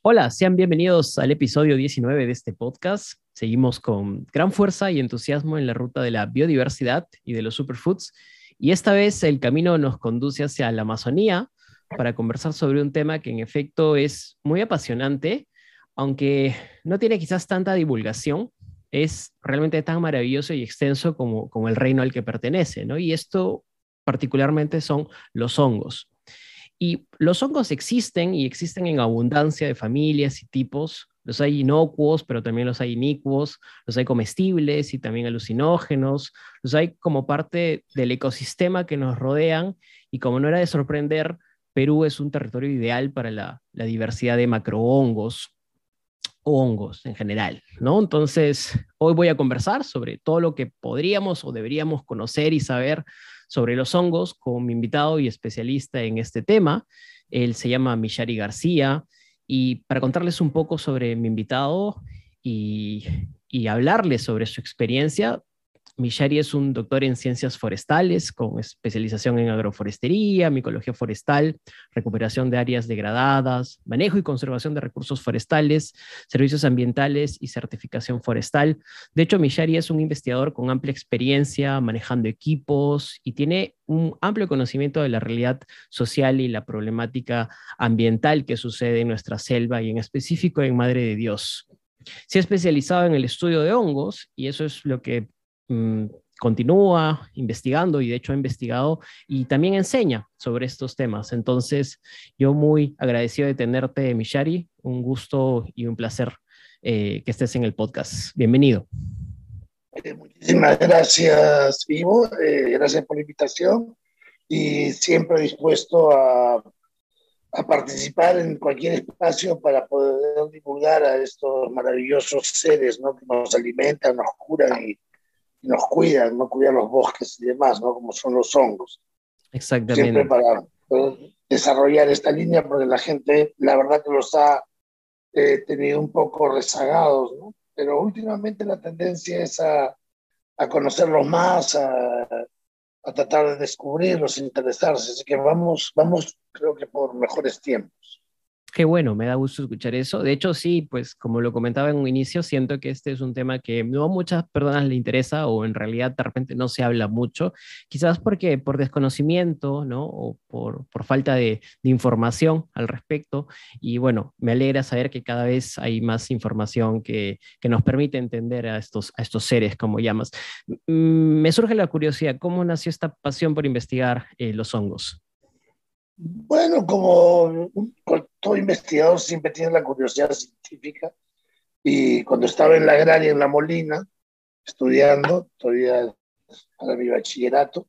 Hola, sean bienvenidos al episodio 19 de este podcast. Seguimos con gran fuerza y entusiasmo en la ruta de la biodiversidad y de los superfoods. Y esta vez el camino nos conduce hacia la Amazonía para conversar sobre un tema que en efecto es muy apasionante, aunque no tiene quizás tanta divulgación, es realmente tan maravilloso y extenso como, como el reino al que pertenece, ¿no? Y esto particularmente son los hongos. Y los hongos existen y existen en abundancia de familias y tipos. Los hay inocuos, pero también los hay inicuos, los hay comestibles y también alucinógenos, los hay como parte del ecosistema que nos rodean y como no era de sorprender, Perú es un territorio ideal para la, la diversidad de macrohongos o hongos en general, ¿no? Entonces, hoy voy a conversar sobre todo lo que podríamos o deberíamos conocer y saber sobre los hongos con mi invitado y especialista en este tema. Él se llama Michari García y para contarles un poco sobre mi invitado y, y hablarles sobre su experiencia, Michari es un doctor en ciencias forestales con especialización en agroforestería, micología forestal, recuperación de áreas degradadas, manejo y conservación de recursos forestales, servicios ambientales y certificación forestal. De hecho, Michari es un investigador con amplia experiencia manejando equipos y tiene un amplio conocimiento de la realidad social y la problemática ambiental que sucede en nuestra selva y en específico en Madre de Dios. Se ha especializado en el estudio de hongos y eso es lo que Mm, continúa investigando y de hecho ha investigado y también enseña sobre estos temas. Entonces, yo muy agradecido de tenerte, Mishari. Un gusto y un placer eh, que estés en el podcast. Bienvenido. Eh, muchísimas gracias, Ivo. Eh, gracias por la invitación y siempre dispuesto a, a, participar en cualquier espacio para poder divulgar a estos maravillosos seres ¿no? que nos alimentan, nos curan y nos cuidan, no cuidan los bosques y demás, ¿no? Como son los hongos. Exactamente. Siempre para desarrollar esta línea, porque la gente, la verdad que los ha eh, tenido un poco rezagados, ¿no? Pero últimamente la tendencia es a, a conocerlos más, a, a, tratar de descubrirlos, interesarse. Así que vamos, vamos, creo que por mejores tiempos. Qué bueno, me da gusto escuchar eso. De hecho, sí, pues como lo comentaba en un inicio, siento que este es un tema que no a muchas personas le interesa o en realidad de repente no se habla mucho, quizás porque por desconocimiento, ¿no? O por, por falta de, de, información al respecto. Y bueno, me alegra saber que cada vez hay más información que, que nos permite entender a estos, a estos seres, como llamas. Me surge la curiosidad, ¿cómo nació esta pasión por investigar eh, los hongos? Bueno, como todo investigador siempre tiene la curiosidad científica y cuando estaba en la agraria en La Molina, estudiando, todavía para mi bachillerato,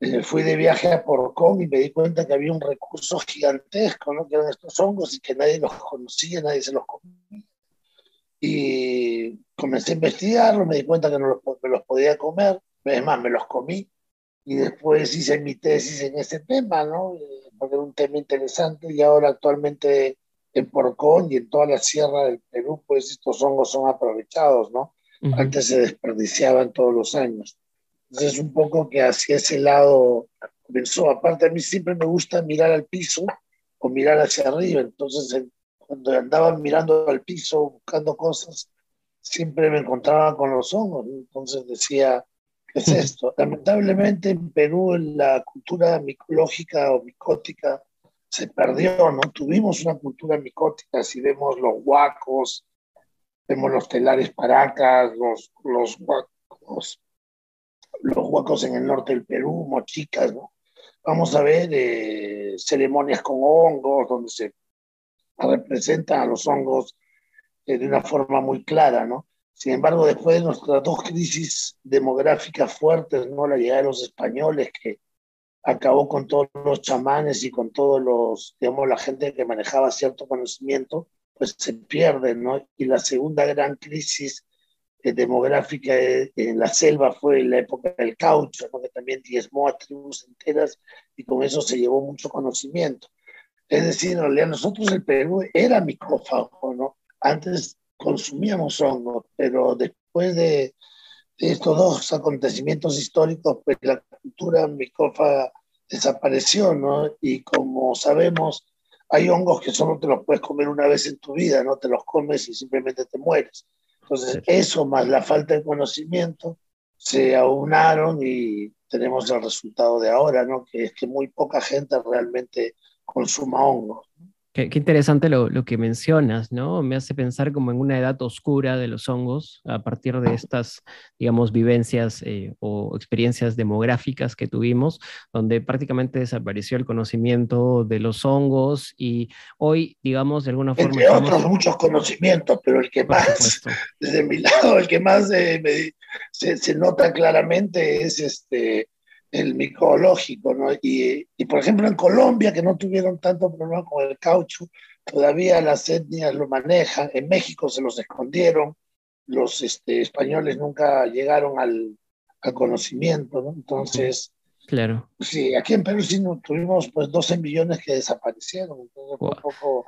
eh, fui de viaje a Porcón y me di cuenta que había un recurso gigantesco, ¿no? que eran estos hongos y que nadie los conocía, nadie se los comía. Y comencé a investigarlo, me di cuenta que no los, me los podía comer, es más, me los comí y después hice mi tesis en ese tema, ¿no? Porque era un tema interesante y ahora actualmente en Porcón y en toda la sierra del Perú, pues estos hongos son aprovechados, ¿no? Uh -huh. Antes se desperdiciaban todos los años. Entonces, un poco que hacia ese lado comenzó. Aparte, a mí siempre me gusta mirar al piso o mirar hacia arriba. Entonces, cuando andaba mirando al piso buscando cosas, siempre me encontraba con los hongos. Entonces decía, ¿Qué es esto? Lamentablemente en Perú la cultura micológica o micótica se perdió, ¿no? Tuvimos una cultura micótica, si vemos los huacos, vemos los telares paracas, los, los huacos, los huacos en el norte del Perú, mochicas, ¿no? Vamos a ver eh, ceremonias con hongos, donde se representan a los hongos eh, de una forma muy clara, ¿no? Sin embargo, después de nuestras dos crisis demográficas fuertes, ¿no? la llegada de los españoles que acabó con todos los chamanes y con todos los, digamos, la gente que manejaba cierto conocimiento, pues se pierde, ¿no? Y la segunda gran crisis eh, demográfica en la selva fue la época del caucho, ¿no? que también diezmó a tribus enteras y con eso se llevó mucho conocimiento. Es decir, en realidad nosotros el Perú era micófago, ¿no? Antes consumíamos hongos, pero después de, estos dos acontecimientos históricos, pues la cultura micófaga desapareció, ¿no? Y como sabemos, hay hongos que solo te los puedes comer una vez en tu vida, no te los comes y simplemente te mueres. Entonces, eso más la falta de conocimiento se aunaron y tenemos el resultado de ahora, ¿no? Que es que muy poca gente realmente consuma hongos. Qué, interesante lo, lo, que mencionas, ¿no? Me hace pensar como en una edad oscura de los hongos a partir de estas, digamos, vivencias eh, o experiencias demográficas que tuvimos, donde prácticamente desapareció el conocimiento de los hongos y hoy, digamos, de alguna forma... Entre otros muchos conocimientos, pero el que más, desde mi lado, el que más eh, se, se, nota claramente es este el micológico, ¿no? Y, y, por ejemplo en Colombia, que no tuvieron tanto problema con el caucho, todavía las etnias lo manejan, en México se los escondieron, los este, españoles nunca llegaron al, al conocimiento, ¿no? Entonces, claro. Sí, aquí en Perú sí tuvimos pues 12 millones que desaparecieron, entonces fue un poco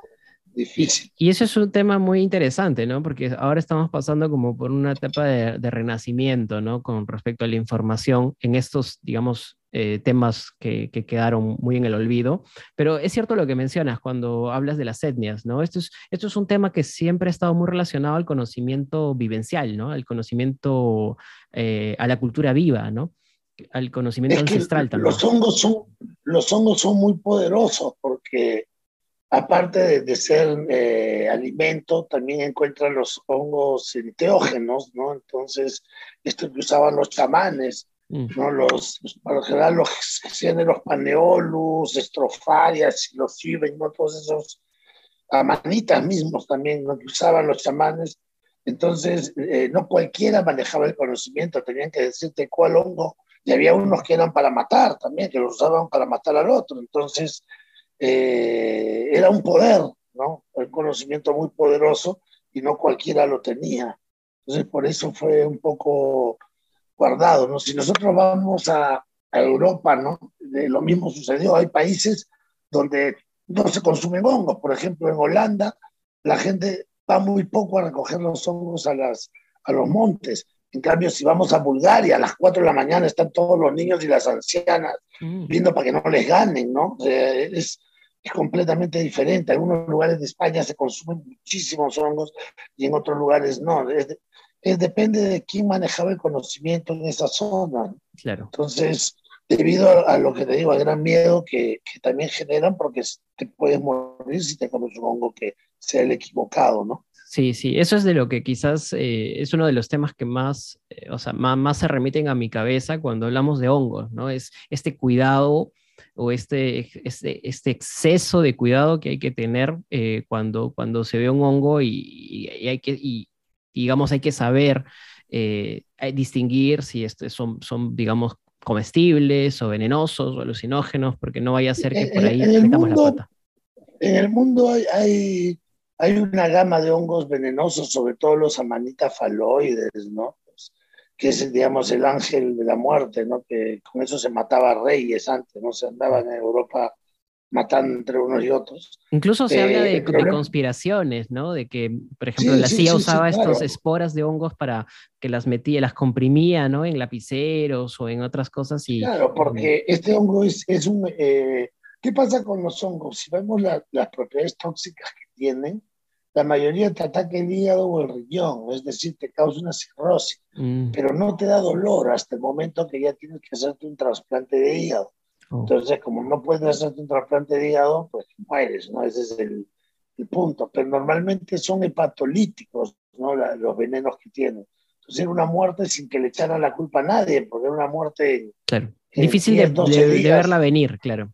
difícil. Y, eso es un tema muy interesante, ¿no? Porque ahora estamos pasando como por una etapa de, renacimiento, ¿no? Con respecto a la información en estos, digamos, eh, temas que, quedaron muy en el olvido. Pero es cierto lo que mencionas cuando hablas de las etnias, ¿no? Esto es, esto es un tema que siempre ha estado muy relacionado al conocimiento vivencial, ¿no? Al conocimiento, eh, a la cultura viva, ¿no? Al conocimiento ancestral también. Los hongos, son, los hongos son muy poderosos porque aparte de, ser eh, alimento, también encuentran los hongos enteógenos, ¿no? Entonces, esto que usaban los chamanes, mm. ¿no? Los, para lo general, los los paneolus, estrofarias, los fiben, ¿no? Todos esos amanitas mismos también, ¿no? Que usaban los chamanes. Entonces, eh, no cualquiera manejaba el conocimiento, tenían que decirte cuál hongo, y había unos que eran para matar también, que los usaban para matar al otro. Entonces, eh, era un poder, ¿no? Un conocimiento muy poderoso y no cualquiera lo tenía. Entonces, por eso fue un poco guardado, ¿no? Si nosotros vamos a, Europa, ¿no? lo mismo sucedió. Hay países donde no se consumen hongos. Por ejemplo, en Holanda, la gente va muy poco a recoger los hongos a, las, a los montes. En cambio, si vamos a Bulgaria, a las 4 de la mañana están todos los niños y las ancianas mm. viendo para que no les ganen, ¿no? es, es completamente diferente. En algunos lugares de España se consumen muchísimos hongos y en otros lugares no. Es, depende de quién manejaba el conocimiento en esa zona. Claro. Entonces, debido a, lo que te digo, al gran miedo que, que, también generan, porque te puedes morir si te comes un hongo que sea el equivocado, ¿no? Sí, sí, eso es de lo que quizás eh, es uno de los temas que más, eh, o sea, más, más, se remiten a mi cabeza cuando hablamos de hongos, ¿no? Es este cuidado o este, este, este, exceso de cuidado que hay que tener eh, cuando, cuando se ve un hongo y, hay que, y, digamos, hay que saber eh, distinguir si estos son, son, digamos, comestibles o venenosos o alucinógenos, porque no vaya a ser que por ahí metamos la pata. En el mundo hay, hay, una gama de hongos venenosos, sobre todo los amanita faloides, ¿no? Que es, digamos, el ángel de la muerte, ¿no? Que con eso se mataba reyes antes, ¿no? Se andaban en Europa matando entre unos y otros. Incluso se habla de, eh, conspiraciones, ¿no? De que, por ejemplo, la CIA usaba estas esporas de hongos para que las metía, las comprimía, ¿no? En lapiceros o en otras cosas. Y, claro, porque este hongo es, es un... Eh, ¿Qué pasa con los hongos? Si vemos las propiedades tóxicas que tienen, la mayoría te ataca el hígado o el riñón, es decir, te causa una cirrosis, mm. pero no te da dolor hasta el momento que ya tienes que hacerte un trasplante de hígado. Oh. Entonces, como no puedes hacerte un trasplante de hígado, pues mueres, ¿no? Ese es el, el punto. Pero normalmente son hepatolíticos, ¿no? los venenos que tienen. Entonces, era una muerte sin que le echaran la culpa a nadie, porque era una muerte... Claro. Difícil de, de, verla venir, claro.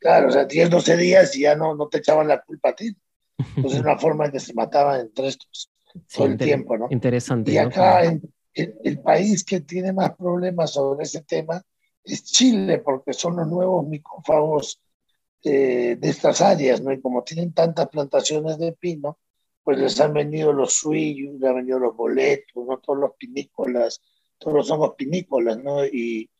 Claro, o sea, 10, 12 días y ya no, no te echaban la culpa a ti. Entonces, una forma que se mataban entre estos todo el tiempo, ¿no? Interesante. Y acá, en, el país que tiene más problemas sobre ese tema es Chile, porque son los nuevos micófagos eh, de estas áreas, ¿no? Y como tienen tantas plantaciones de pino, pues les han venido los suillos, les han venido los boletos, ¿no? Todos los pinícolas, todos los hongos pinícolas, ¿no? Y,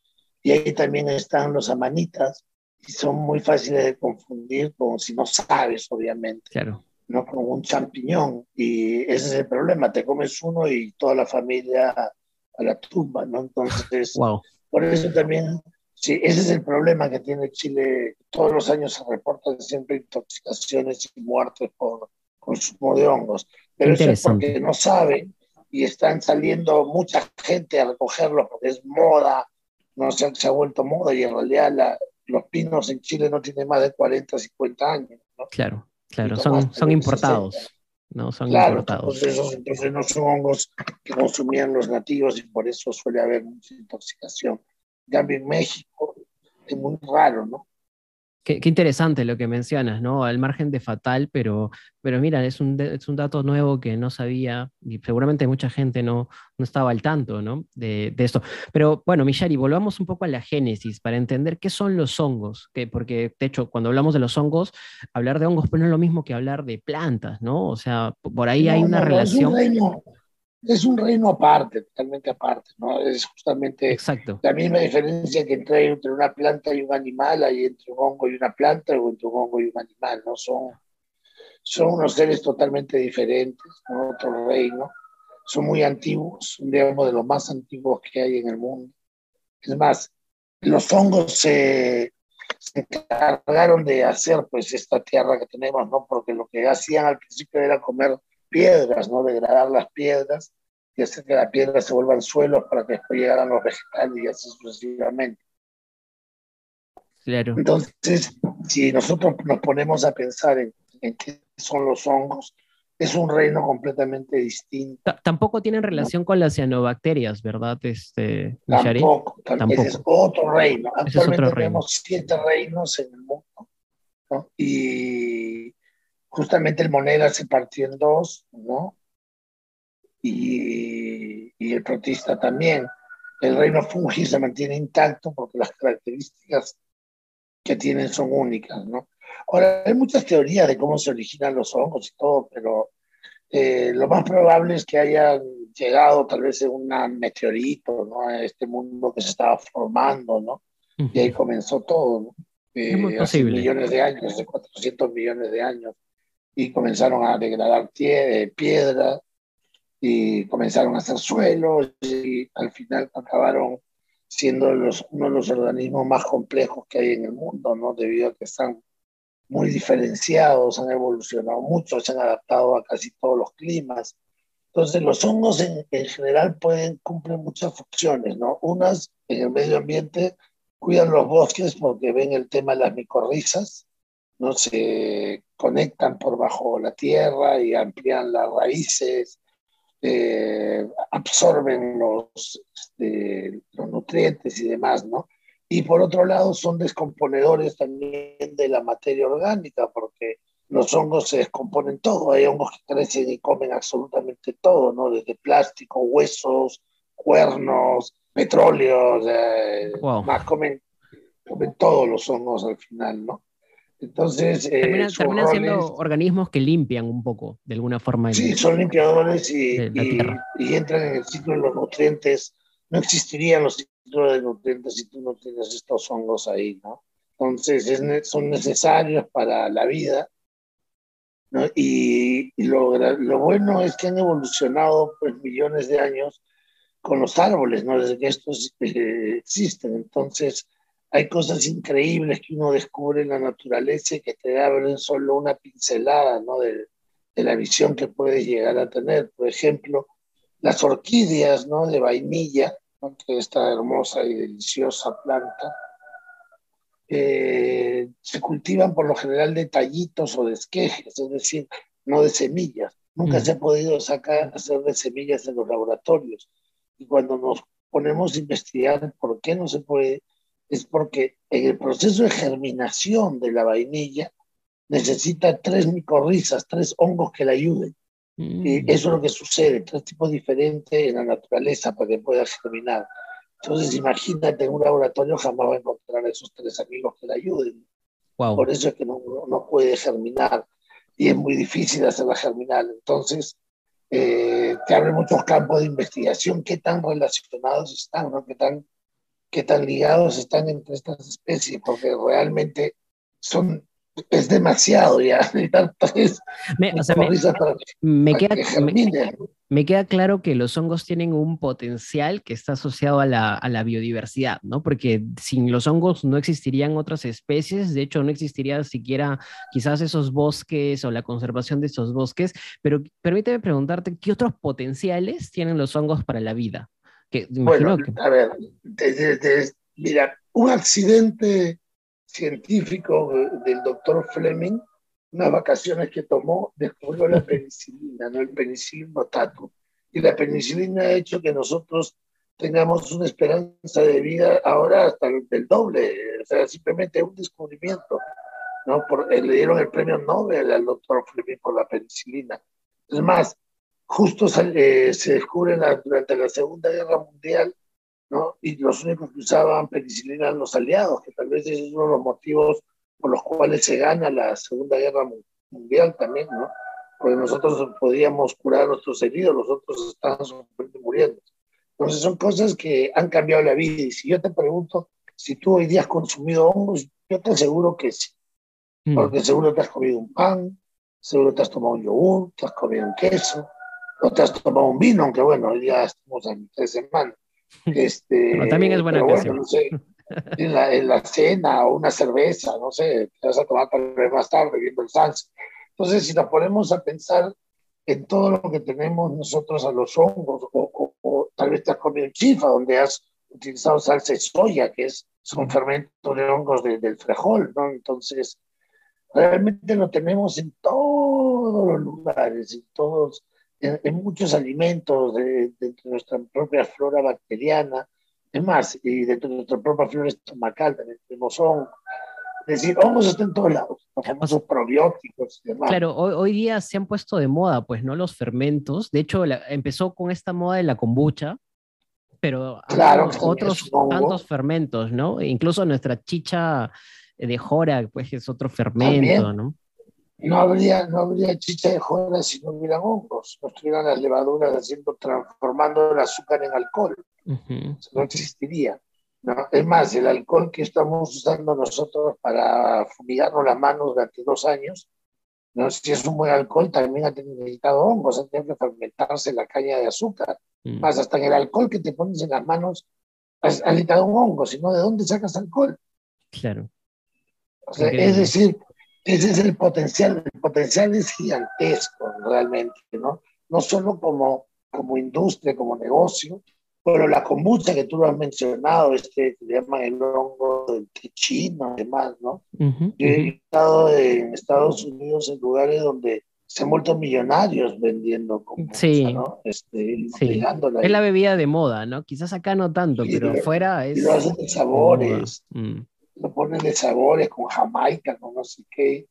y ahí también están los amanitas, y son muy fáciles de confundir como si no sabes, obviamente. Claro. ¿no? Como un champiñón. Y ese es el problema, te comes uno y toda la familia a la tumba, ¿no? Entonces, wow. por eso también, sí, ese es el problema que tiene Chile. Todos los años se reportan siempre intoxicaciones y muertes por consumo de hongos. Pero eso es porque no saben y están saliendo mucha gente a recogerlo porque es moda, no se, se ha vuelto moda y en realidad la, los pinos en Chile no tienen más de 40, 50 años. ¿no? Claro, claro, son, son importados. No son claro, importados. Entonces, entonces no son hongos que consumían los nativos y por eso suele haber mucha intoxicación. En cambio, en México es muy raro, ¿no? Qué, qué, interesante lo que mencionas, ¿no? Al margen de fatal, pero, pero mira, es un, es un dato nuevo que no sabía y seguramente mucha gente no, no estaba al tanto, ¿no? De, de esto. Pero bueno, Michari, volvamos un poco a la génesis para entender qué son los hongos, que, porque de hecho, cuando hablamos de los hongos, hablar de hongos pues no es lo mismo que hablar de plantas, ¿no? O sea, por ahí no, hay una no, relación. Es un reino aparte, totalmente aparte, ¿no? Es justamente Exacto. la misma diferencia que entre, entre una planta y un animal, hay entre un hongo y una planta o entre un hongo y un animal, ¿no? Son, son unos seres totalmente diferentes, ¿no? Otro reino. Son muy antiguos, digamos, de los más antiguos que hay en el mundo. Es más, los hongos se, se encargaron de hacer pues esta tierra que tenemos, ¿no? Porque lo que hacían al principio era comer piedras, ¿no? Degradar las piedras y hacer que las piedras se vuelvan suelos para que después llegaran los vegetales y así sucesivamente. Claro. Entonces, si nosotros nos ponemos a pensar en, en qué son los hongos, es un reino completamente distinto. T tampoco tienen relación con las cianobacterias, ¿verdad? Este, tampoco, tampoco. Ese es otro reino. Ese es otro Actualmente tenemos siete reinos en el mundo. ¿no? Y justamente el moneda se partió en dos, ¿no? Y, y, el protista también. El reino fungi se mantiene intacto porque las características que tienen son únicas, ¿no? Ahora, hay muchas teorías de cómo se originan los hongos y todo, pero eh, lo más probable es que hayan llegado tal vez en un meteorito, ¿no? A este mundo que se estaba formando, ¿no? Uh -huh. Y ahí comenzó todo, ¿no? Eh, es muy posible. millones de años, de 400 millones de años y comenzaron a degradar piedra y comenzaron a hacer suelos y al final acabaron siendo los, uno de los organismos más complejos que hay en el mundo, ¿no? Debido a que están muy diferenciados, han evolucionado mucho, se han adaptado a casi todos los climas. Entonces, los hongos en, en general pueden cumplir muchas funciones, ¿no? Unas en el medio ambiente cuidan los bosques porque ven el tema de las micorrizas, no se conectan por bajo la tierra y amplían las raíces, eh, absorben los, este, los nutrientes y demás, ¿no? Y por otro lado son descomponedores también de la materia orgánica, porque los hongos se descomponen todo, hay hongos que crecen y comen absolutamente todo, ¿no? Desde plástico, huesos, cuernos, petróleo, wow. más comen, comen todos los hongos al final, ¿no? Entonces, eh, terminan, terminan siendo es, organismos que limpian un poco, de alguna forma. Sí, son limpiadores y, y, y, entran en el ciclo de los nutrientes. No existirían los ciclos de nutrientes si tú no tienes estos hongos ahí, ¿no? Entonces, es, son necesarios para la vida. ¿no? Y, y lo, lo, bueno es que han evolucionado pues, millones de años con los árboles, ¿no? Desde que estos eh, existen. Entonces, hay cosas increíbles que uno descubre en la naturaleza y que te abren solo una pincelada ¿no? de, de, la visión que puedes llegar a tener. Por ejemplo, las orquídeas ¿no? de vainilla, ¿no? que esta hermosa y deliciosa planta, eh, se cultivan por lo general de tallitos o de esquejes, es decir, no de semillas. Nunca mm. se ha podido sacar, hacer de semillas en los laboratorios. Y cuando nos ponemos a investigar por qué no se puede, es porque en el proceso de germinación de la vainilla necesita tres micorrizas, tres hongos que la ayuden. Mm. Y eso es lo que sucede, tres tipos diferentes en la naturaleza para que pueda germinar. Entonces, imagínate, en un laboratorio jamás va a encontrar a esos tres amigos que le ayuden. Por eso es que no, no, puede germinar y es muy difícil hacerla germinar. Entonces, eh, te abre muchos campos de investigación, qué tan relacionados están, ¿no? qué, tan, qué tan ligados están entre estas especies, porque realmente son es demasiado ya. me, me, queda, me, queda, claro que los hongos tienen un potencial que está asociado a la, a la, biodiversidad, ¿no? Porque sin los hongos no existirían otras especies, de hecho no existiría siquiera quizás esos bosques o la conservación de esos bosques, pero permíteme preguntarte, ¿qué otros potenciales tienen los hongos para la vida? Que, bueno, a ver, mira, un accidente científico del doctor Fleming, unas vacaciones que tomó, descubrió la penicilina, ¿no? el penicilino tato. Y la penicilina ha hecho que nosotros tengamos una esperanza de vida ahora hasta el, doble, o sea, simplemente un descubrimiento. ¿no? Por, eh, le dieron el premio Nobel al doctor Fleming por la penicilina. Es más, justo eh, se descubre durante la Segunda Guerra Mundial y los únicos que usaban penicilina eran los aliados, que tal vez es uno de los motivos por los cuales se gana la Segunda Guerra Mundial también, ¿no? Porque nosotros podíamos curar a nuestros heridos, los otros estaban muriendo. Entonces son cosas que han cambiado la vida. Y si yo te pregunto si tú hoy día has consumido hongos, yo te aseguro que sí. Mm. Porque seguro te has comido un pan, seguro te has tomado un yogur, te has comido un queso, o te has tomado un vino, aunque bueno, día estamos en tres semanas. Este, también es buena bueno, no sé, en, la, en, la, cena o una cerveza, no sé, te vas a tomar tal vez más tarde viendo el sunset. Entonces, si nos ponemos a pensar en todo lo que tenemos nosotros a los hongos, o, tal vez te has comido chifa, donde has utilizado salsa de soya, que es, un fermento de hongos del frejol, ¿no? Entonces, realmente lo tenemos en todos los lugares, en todos en, muchos alimentos, de, dentro de nuestra propia flora bacteriana, es más, y dentro de nuestra propia flora estomacal también tenemos hongos. Es decir, hongos están en todos lados, los famosos probióticos y demás. Claro, hoy, hoy, día se han puesto de moda, pues, ¿no? Los fermentos. De hecho, empezó con esta moda de la kombucha, pero claro, otros tantos fermentos, ¿no? Incluso nuestra chicha de jora, pues, es otro fermento, ¿no? No habría, no habría chicha de jora si no hubieran hongos, no estuvieran las levaduras haciendo, transformando el azúcar en alcohol. No existiría. ¿no? Es más, el alcohol que estamos usando nosotros para fumigarnos las manos durante dos años, ¿no? si es un buen alcohol, también ha necesitado hongos, ha tenido que fermentarse la caña de azúcar. Mm. Más, hasta en el alcohol que te pones en las manos, has, necesitado un hongo, si no, ¿de dónde sacas alcohol? Claro. O sea, es decir, ese es el potencial, el potencial es gigantesco realmente, ¿no? No solo como, como industria, como negocio, pero la kombucha que tú lo has mencionado, este que llama el hongo del chino, además, ¿no? he estado en Estados Unidos en lugares donde se han vuelto millonarios vendiendo kombucha, sí. ¿no? Este, sí. Es la bebida de moda, ¿no? Quizás acá no tanto, pero fuera es... Y lo hacen de sabores lo ponen de sabores con Jamaica, con no sé qué,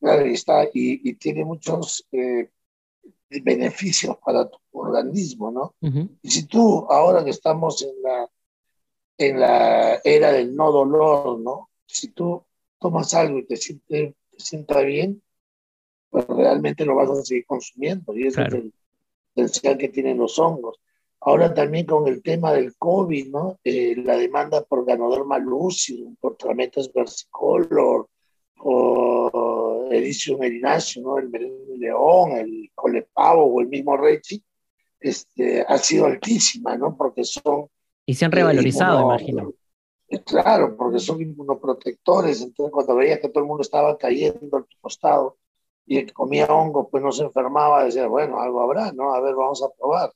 está, y, y tiene muchos eh, beneficios para tu organismo, ¿no? Y si tú, ahora que estamos en la, en la era del no dolor, ¿no? Si tú tomas algo y te sientes te sienta bien, pues realmente lo vas a seguir consumiendo, y ese es el potencial que tienen los hongos. Ahora también con el tema del COVID, ¿no? Eh, la demanda por Ganoderma lucidum, por Trametas versicolor, por Edicium erinaceum, ¿no? El león, el colepavo o el mismo rechi, este, ha sido altísima, ¿no? Porque son... Y se han revalorizado, imagino. Eh, claro, porque son inmunoprotectores, entonces cuando veías que todo el mundo estaba cayendo al costado y el que comía hongo, pues no se enfermaba, decía, bueno, algo habrá, ¿no? A ver, vamos a probar.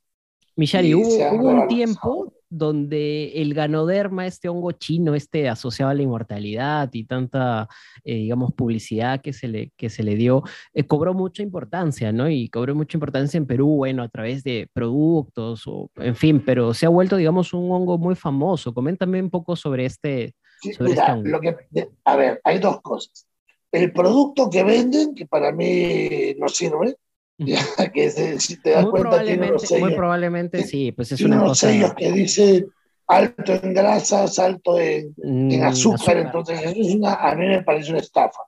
Michari, hubo, un tiempo donde el ganoderma, este hongo chino, este asociado a la inmortalidad y tanta, eh, digamos, publicidad que se le, que se le dio, eh, cobró mucha importancia, ¿no? Y cobró mucha importancia en Perú, bueno, a través de productos, o, en fin, pero se ha vuelto, digamos, un hongo muy famoso. Coméntame un poco sobre este, sobre este hongo. Lo que, a ver, hay dos cosas. El producto que venden, que para mí no sirve, que si te das muy cuenta, probablemente, muy probablemente sí, pues es una cosa. sellos que dice alto en grasas, alto en, en mm, azúcar, entonces eso es una, a mí me parece una estafa.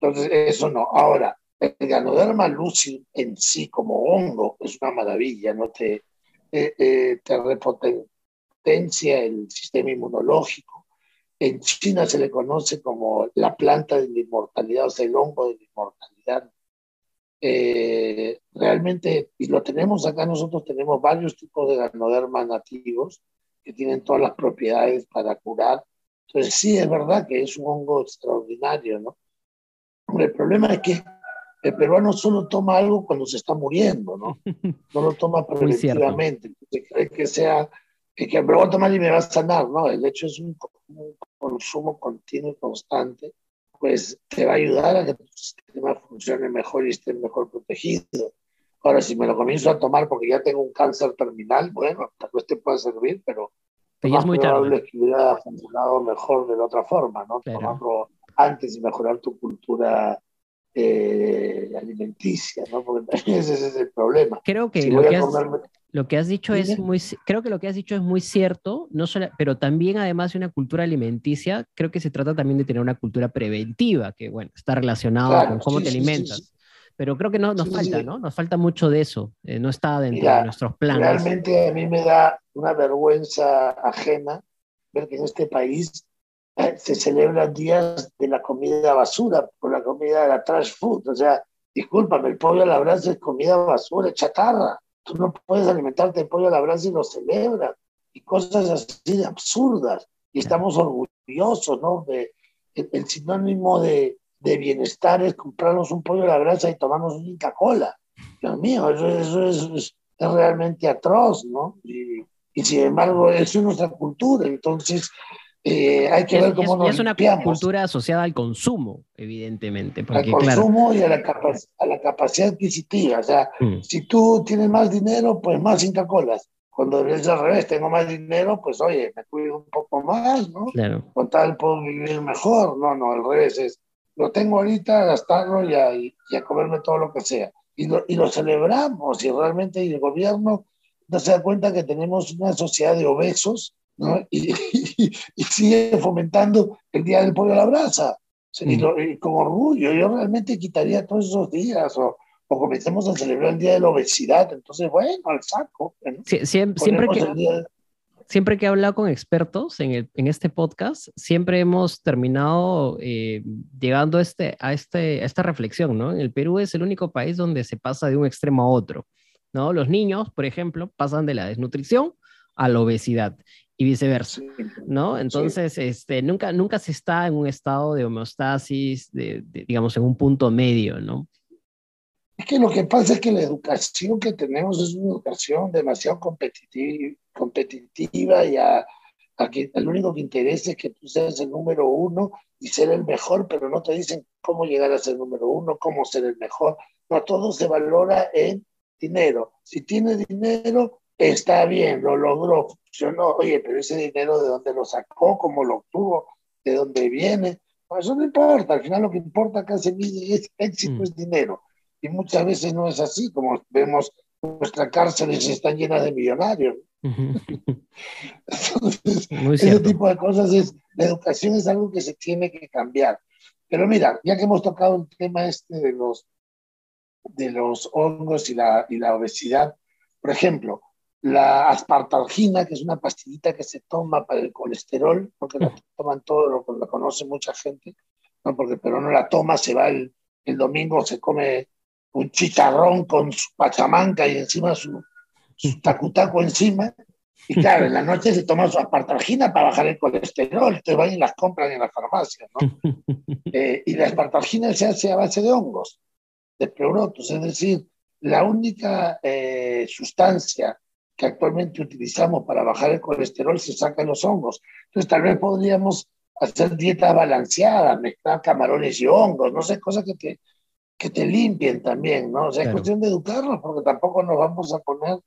Entonces, eso no. Ahora, el Ganoderma lucid en sí como hongo es una maravilla, ¿no? Te, eh, eh, te repotencia el sistema inmunológico. En China se le conoce como la planta de la inmortalidad, o sea, el hongo de la inmortalidad. Eh, realmente, y lo tenemos acá, nosotros tenemos varios tipos de ganoderma nativos que tienen todas las propiedades para curar. Entonces, sí, es verdad que es un hongo extraordinario, ¿no? El problema es que el peruano solo toma algo cuando se está muriendo, ¿no? No lo toma preventivamente. Cree que sea, que me voy a tomar y me va a sanar, ¿no? El hecho es un, consumo continuo y constante, pues te va a ayudar a que tu sistema funcione mejor y esté mejor protegido. Ahora, si me lo comienzo a tomar porque ya tengo un cáncer terminal, bueno, tal vez te pueda servir, pero es más muy probable es que hubiera funcionado mejor de la otra forma, ¿no? Tomarlo antes y mejorar tu cultura eh, alimenticia, ¿no? Porque ese, es el problema. Creo que lo, que has, lo, que has, dicho es muy, creo que lo que has dicho es muy cierto, no solo, pero también además de una cultura alimenticia, creo que se trata también de tener una cultura preventiva, que bueno, está relacionado con cómo te alimentas. pero creo que no, nos falta, ¿no? Nos falta mucho de eso, eh, no está dentro de nuestros planes. Realmente a mí me da una vergüenza ajena ver que en este país se celebran días de la comida basura, por la comida de la trash food. O sea, discúlpame, el pollo a la brasa es comida basura, es chatarra. Tú no puedes alimentarte de pollo a la brasa y lo celebras. Y cosas así de absurdas. Y estamos orgullosos, ¿no? De, el, sinónimo de, de, bienestar es comprarnos un pollo a la brasa y tomarnos una Coca-Cola. Dios mío, eso, eso es, es, realmente atroz, ¿no? Y, y sin embargo, eso es nuestra cultura. Entonces, eh, hay que ver cómo es, es una cultura asociada al consumo, evidentemente. al consumo y a la, a la, capacidad adquisitiva. O sea, mm. si tú tienes más dinero, pues más Inca Colas. Cuando es al revés, tengo más dinero, pues oye, me cuido un poco más, ¿no? Claro. Con tal puedo vivir mejor. No, no, al revés es, lo tengo ahorita, gastarlo y a, y a comerme todo lo que sea. Y lo, y lo celebramos y realmente el gobierno no se da cuenta que tenemos una sociedad de obesos y, sigue fomentando el Día del Pollo a la Brasa. Y, con orgullo, yo realmente quitaría todos esos días o, o comencemos a celebrar el Día de la Obesidad. Entonces, bueno, al saco. siempre, que, siempre que he hablado con expertos en, el, en este podcast, siempre hemos terminado eh, llegando a, este, a, este, a esta reflexión, ¿no? El Perú es el único país donde se pasa de un extremo a otro, ¿no? Los niños, por ejemplo, pasan de la desnutrición a la obesidad y viceversa, ¿no? Entonces, este, nunca, nunca se está en un estado de homeostasis, de, digamos, en un punto medio, ¿no? Es que lo que pasa es que la educación que tenemos es una educación demasiado competitiva, competitiva y a, que lo único que interesa es que tú seas el número uno y ser el mejor, pero no te dicen cómo llegar a ser el número uno, cómo ser el mejor. No, todo se valora en dinero. Si tienes dinero, está bien, lo logró, funcionó, oye, pero ese dinero de dónde lo sacó, cómo lo obtuvo, de dónde viene, pues eso no importa, al final lo que importa acá se mide es éxito, mm. es dinero, y muchas veces no es así, como vemos, nuestras cárceles están llenas de millonarios. Entonces, ese tipo de cosas es, la educación es algo que se tiene que cambiar. Pero mira, ya que hemos tocado el tema este de los, de los hongos y la, y la obesidad, por ejemplo, la aspartalgina, que es una pastillita que se toma para el colesterol, porque la toman todos, lo, la conoce mucha gente, ¿no? porque pero no la toma, se va el, el, domingo, se come un chicharrón con su pachamanca y encima su, su tacutaco encima, y claro, en la noche se toma su aspartalgina para bajar el colesterol, entonces van y las compran en la farmacia, ¿no? Eh, y la aspartalgina se hace a base de hongos, de pleurotos, es decir, la única eh, sustancia que actualmente utilizamos para bajar el colesterol se sacan los hongos. Entonces tal vez podríamos hacer dieta balanceada, mezclar camarones y hongos, no sé, cosas que te, que te limpien también, ¿no? O sea, es cuestión de educarnos, porque tampoco nos vamos a poner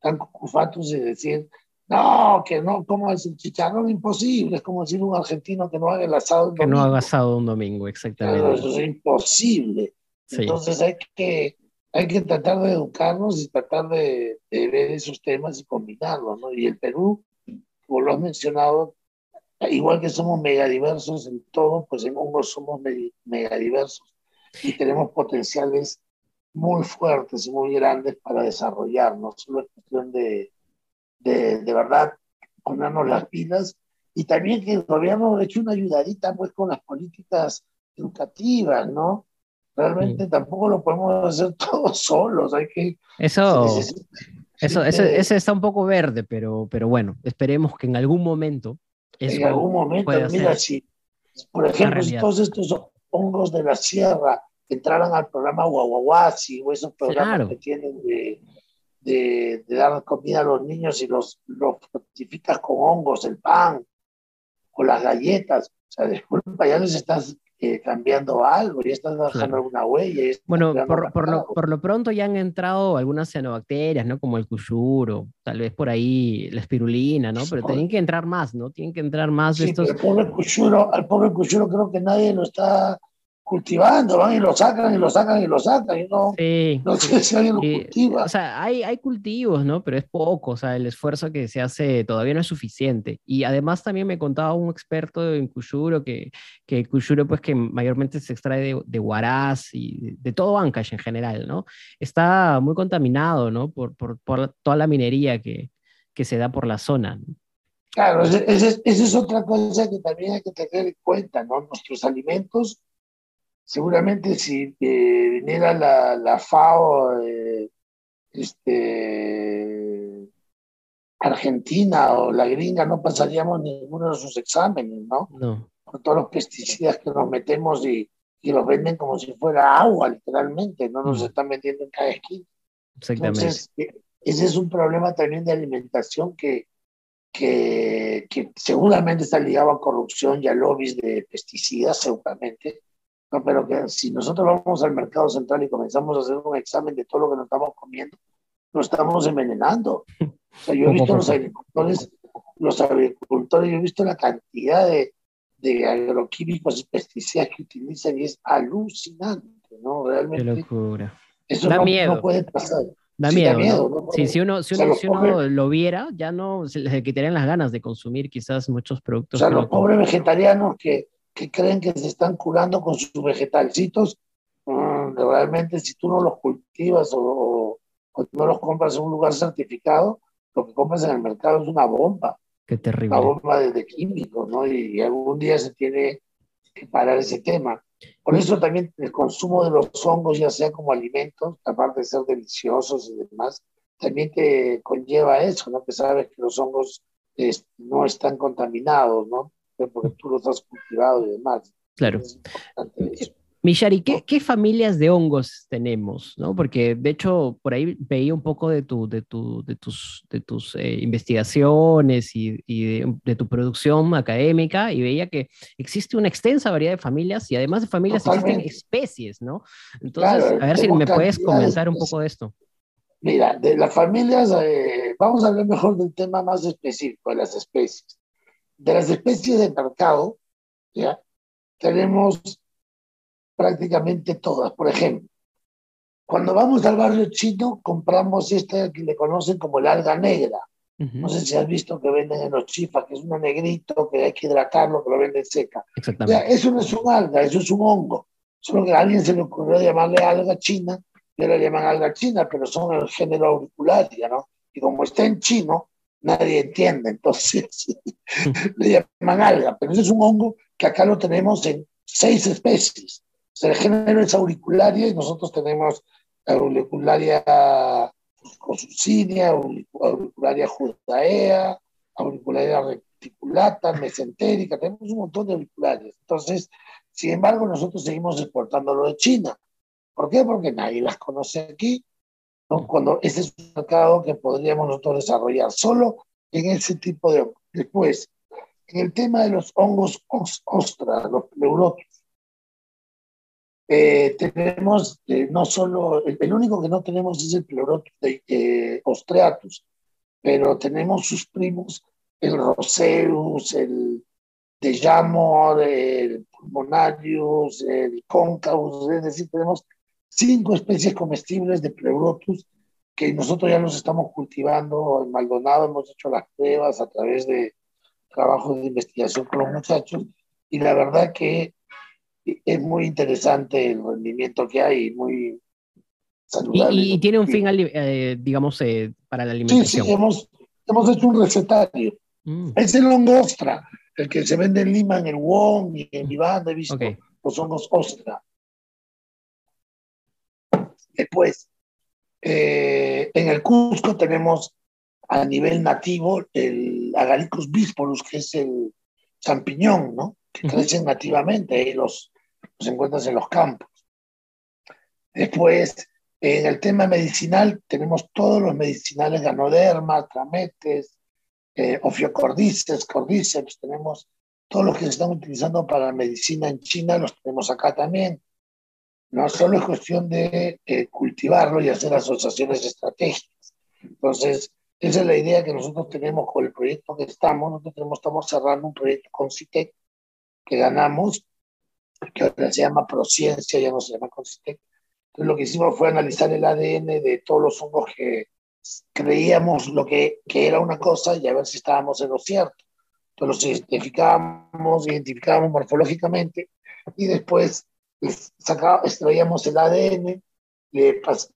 tan cucufatos y decir, no, que no, como es el chicharrón imposible, es como decir un argentino que no haga el asado un Que no haga asado un domingo, exactamente. eso es imposible. Entonces hay que hay que tratar de educarnos y tratar de, ver esos temas y combinarlos, ¿no? Y el Perú, como lo has mencionado, igual que somos megadiversos en todo, pues en hongos somos megadiversos y tenemos potenciales muy fuertes y muy grandes para desarrollarnos. Solo es cuestión de, de, de verdad ponernos las pilas y también que el gobierno ha hecho una ayudadita pues con las políticas educativas, ¿no? Realmente tampoco lo podemos hacer todos solos, hay que... Eso, eso ese, está un poco verde, pero, pero bueno, esperemos que en algún momento... en algún momento, mira, si, por ejemplo, si todos estos hongos de la sierra entraran al programa Guaguaguasi o esos programas que tienen de, de, dar comida a los niños y los, los fortificas con hongos, el pan o las galletas. O sea, disculpa, ya les estás eh, cambiando algo, ya están dejando alguna huella. Bueno, por, por, lo, por, lo, pronto ya han entrado algunas cianobacterias, ¿no? Como el cuyuro, tal vez por ahí la espirulina, ¿no? Pero tienen que entrar más, ¿no? Tienen que entrar más de estos. Al pobre cuyuro, al pobre cuyuro creo que nadie lo está cultivando, van y lo sacan y lo sacan y lo sacan y no, no sé si alguien lo cultiva. O sea, hay, hay cultivos, ¿no? Pero es poco, o sea, el esfuerzo que se hace todavía no es suficiente. Y además también me contaba un experto en Cuyuro que, que Cuyuro pues que mayormente se extrae de, de Huaraz y de, todo Ancash en general, ¿no? Está muy contaminado, ¿no? Por, por, por toda la minería que, que se da por la zona. Claro, esa es otra cosa que también hay que tener en cuenta, ¿no? Nuestros alimentos seguramente si eh, viniera la, la FAO eh, este, Argentina o la gringa, no pasaríamos ninguno de sus exámenes, ¿no? No. Por todos los pesticidas que nos metemos y, y los venden como si fuera agua, literalmente, no nos mm. están vendiendo en cada esquina. Exactamente. Entonces, e, ese es un problema también de alimentación que, que, que, seguramente está ligado a corrupción y a lobbies de pesticidas, seguramente, no, pero que si nosotros vamos al mercado central y comenzamos a hacer un examen de todo lo que nos estamos comiendo, nos estamos envenenando. O sea, yo he visto los agricultores, los agricultores, yo he visto la cantidad de, de agroquímicos y pesticidas que utilizan y es alucinante, ¿no? Realmente. Qué locura. Eso da no, miedo. no puede pasar. Da miedo. sí, si uno, si uno, si uno lo viera, ya no se les quitarían las ganas de consumir quizás muchos productos. O sea, los pobres vegetarianos que, que creen que se están curando con sus vegetalcitos, mm, realmente si tú no los cultivas o, no los compras en un lugar certificado, lo que compras en el mercado es una bomba. Qué terrible. Una bomba de, químicos, ¿no? Y, algún día se tiene que parar ese tema. Por eso también el consumo de los hongos, ya sea como alimentos, aparte de ser deliciosos y demás, también te conlleva eso, ¿no? Que sabes que los hongos no están contaminados, ¿no? Porque tú los has cultivado y demás. Claro. Mishari, ¿qué, ¿qué, familias de hongos tenemos? ¿no? Porque de hecho por ahí veía un poco de, tu, de, tu, de tus, de tus eh, investigaciones y, y de, tu producción académica y veía que existe una extensa variedad de familias y además de familias existen especies, ¿no? Entonces, a ver si me puedes comentar un poco de esto. Mira, de las familias, eh, vamos a hablar mejor del tema más específico, de las especies de las especies de mercado, ¿ya? tenemos prácticamente todas. Por ejemplo, cuando vamos al barrio chino, compramos esta que le conocen como el alga negra. No sé si has visto que venden en los chifas, que es un negrito que hay que hidratarlo, que lo venden seca. Exactamente. eso no es un alga, eso es un hongo. Solo que a alguien se le ocurrió llamarle alga china, y ahora llaman alga china, pero son el género auricularia, ¿no? Y como está en chino, nadie entiende, entonces le llaman alga, pero ese es un hongo que acá lo tenemos en seis especies. El género es auricularia y nosotros tenemos auricularia cosucinia, auricularia judaea, auricularia reticulata, mesentérica, tenemos un montón de auricularias. Entonces, sin embargo, nosotros seguimos exportándolo de China. ¿Por qué? Porque nadie las conoce aquí cuando ese es un mercado que podríamos nosotros desarrollar solo en ese tipo de. Después, en el tema de los hongos ostras, los pleurotus, eh, tenemos eh, no solo, el, único que no tenemos es el pleurotus ostreatus, pero tenemos sus primos, el roseus, el de Jamor, el pulmonarius, el concavus, es decir, tenemos cinco especies comestibles de pleurotus que nosotros ya los estamos cultivando en Maldonado, hemos hecho las pruebas a través de, trabajos de investigación con los muchachos y la verdad que es muy interesante el rendimiento que hay, muy saludable. Y, tiene un fin, eh, digamos, eh, para la alimentación. Sí, sí, hemos, hemos hecho un recetario. Mm. Es el hongo ostra, el que se vende en Lima, en el Wong y en Iván, he visto los hongos ostra. Después, eh, en el Cusco tenemos a nivel nativo el Agaricus bisporus, que es el champiñón, ¿no? Que crecen nativamente y los, los encuentras en los campos. Después, en el tema medicinal, tenemos todos los medicinales ganoderma, trametes, eh, ofiocordices, cordyceps, tenemos todos los que se están utilizando para la medicina en China, los tenemos acá también. No solo es cuestión de eh, cultivarlo y hacer asociaciones estratégicas. Entonces, esa es la idea que nosotros tenemos con el proyecto que estamos. Nosotros tenemos, estamos cerrando un proyecto con CITEC que ganamos, que ahora se llama Prociencia, ya no se llama Concitec. Entonces, lo que hicimos fue analizar el ADN de todos los hongos que creíamos lo que, que era una cosa y a ver si estábamos en lo cierto. Entonces, los identificábamos, identificábamos morfológicamente y después extraíamos el ADN,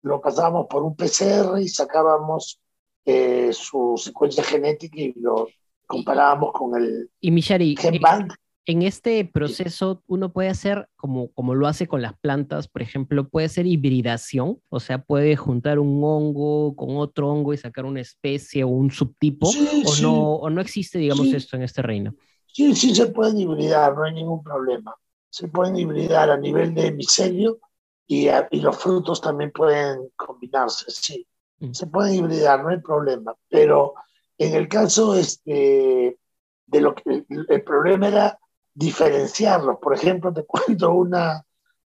lo pasábamos por un PCR y sacábamos eh, su secuencia genética y lo comparábamos con el y Michari, GenBank. En, este proceso uno puede hacer como, como lo hace con las plantas, por ejemplo, puede ser hibridación, o sea, puede juntar un hongo con otro hongo y sacar una especie o un subtipo, o, No, o no existe, digamos, esto en este reino. Sí, sí se pueden hibridar, no hay ningún problema se pueden hibridar a nivel de micelio y, y los frutos también pueden combinarse, sí. Mm. Se pueden hibridar, no hay problema. Pero en el caso este, de lo que el, problema era diferenciarlos. Por ejemplo, te cuento una,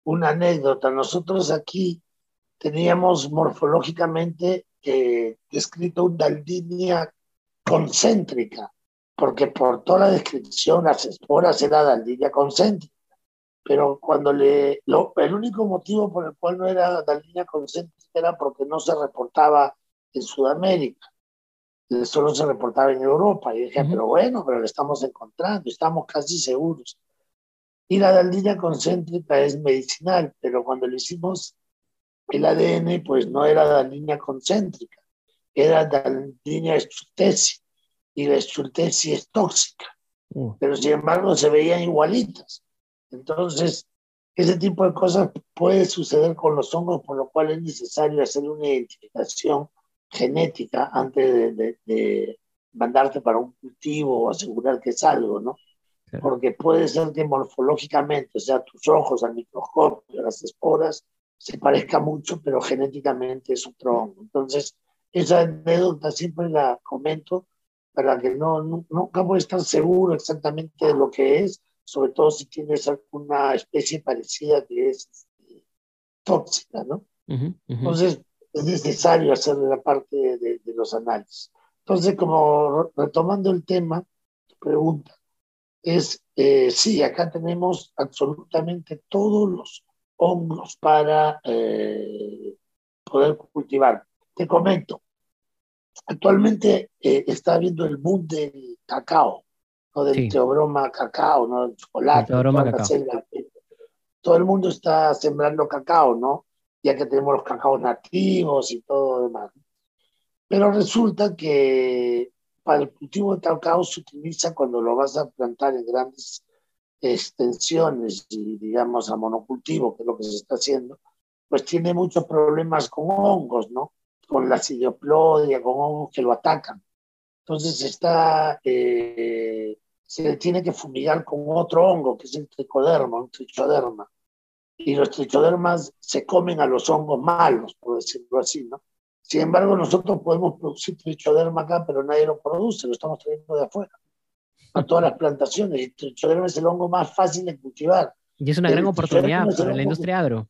una anécdota. Nosotros aquí teníamos morfológicamente eh, descrito una línea concéntrica, porque por toda la descripción las esporas era daldinia concéntrica pero cuando le, el único motivo por el cual no era la línea concéntrica era porque no se reportaba en Sudamérica, solo se reportaba en Europa. Y dije, pero bueno, pero lo estamos encontrando, estamos casi seguros. Y la línea concéntrica es medicinal, pero cuando le hicimos el ADN, pues no era la línea concéntrica, era la línea estrutesi, y la estrutesi es tóxica. Uh. Pero sin embargo se veían igualitas. Entonces, ese tipo de cosas puede suceder con los hongos, por lo cual es necesario hacer una identificación genética antes de, mandarte para un cultivo o asegurar que es algo, ¿no? Porque puede ser que morfológicamente, o sea, tus ojos al microscopio, las esporas, se parezca mucho, pero genéticamente es otro hongo. Entonces, esa anécdota siempre la comento para que no, nunca puede estar seguro exactamente de lo que es, sobre todo si tienes alguna especie parecida que es este, tóxica, ¿no? Entonces, es necesario hacer la parte de, los análisis. Entonces, como retomando el tema, tu pregunta, es, eh, sí, acá tenemos absolutamente todos los hongos para eh, poder cultivar. Te comento, actualmente eh, está habiendo el boom del cacao ¿no? del teobroma cacao, ¿no? El chocolate. todo el mundo está sembrando cacao, ¿no? Ya que tenemos los cacaos nativos y todo lo demás. Pero resulta que para el cultivo de cacao se utiliza cuando lo vas a plantar en grandes extensiones y digamos a monocultivo, que es lo que se está haciendo, pues tiene muchos problemas con hongos, ¿no? Con la sidioplodia, con hongos que lo atacan. Entonces está, eh, se tiene que fumigar con otro hongo, que es el tricoderma, un trichoderma. Y los trichodermas se comen a los hongos malos, por decirlo así, ¿no? Sin embargo, nosotros podemos producir trichoderma acá, pero nadie lo produce, lo estamos trayendo de afuera. A todas las plantaciones. Y trichoderma es el hongo más fácil de cultivar. Y es una gran oportunidad para la industria agro.